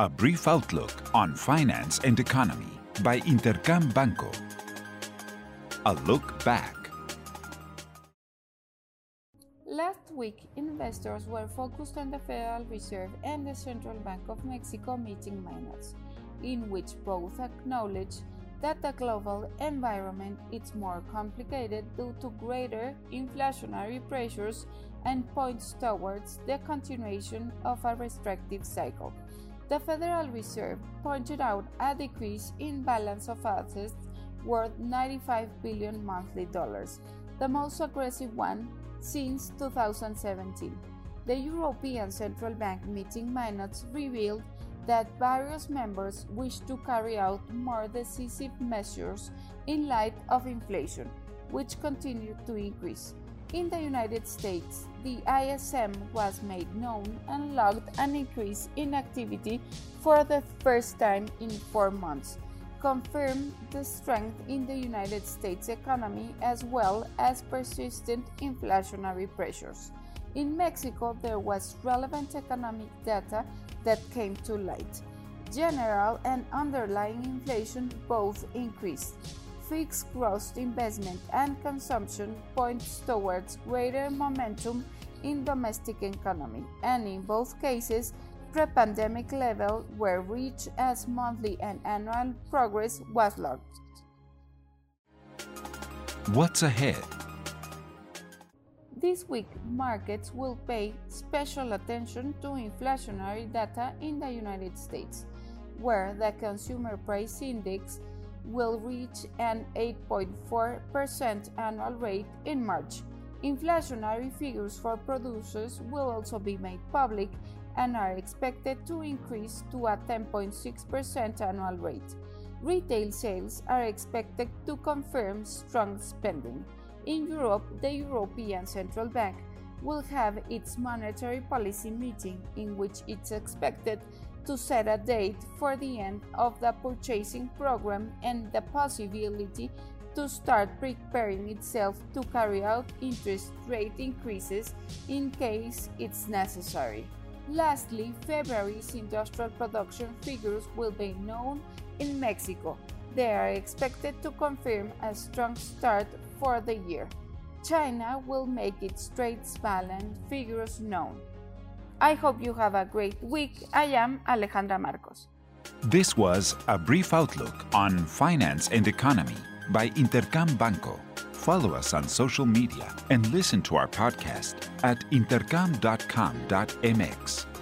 A brief outlook on finance and economy by Intercam Banco. A look back. Last week, investors were focused on the Federal Reserve and the Central Bank of Mexico meeting minutes, in which both acknowledged that the global environment is more complicated due to greater inflationary pressures and points towards the continuation of a restrictive cycle. The Federal Reserve pointed out a decrease in balance of assets worth 95 billion monthly dollars, the most aggressive one since 2017. The European Central Bank meeting minutes revealed that various members wish to carry out more decisive measures in light of inflation, which continued to increase. In the United States, the ISM was made known and logged an increase in activity for the first time in four months, confirmed the strength in the United States economy as well as persistent inflationary pressures. In Mexico, there was relevant economic data that came to light. General and underlying inflation both increased fixed gross investment and consumption points towards greater momentum in domestic economy, and in both cases, pre-pandemic levels were reached as monthly and annual progress was logged. What's ahead? This week, markets will pay special attention to inflationary data in the United States, where the Consumer Price Index will reach an 8.4% annual rate in March. Inflationary figures for producers will also be made public and are expected to increase to a 10.6% annual rate. Retail sales are expected to confirm strong spending. In Europe, the European Central Bank will have its monetary policy meeting in which it's expected to set a date for the end of the purchasing program and the possibility to start preparing itself to carry out interest rate increases in case it's necessary. Lastly, February's industrial production figures will be known in Mexico. They are expected to confirm a strong start for the year. China will make its trade balance figures known. I hope you have a great week. I am Alejandra Marcos. This was a brief outlook on finance and economy by Intercam Banco. Follow us on social media and listen to our podcast at intercam.com.mx.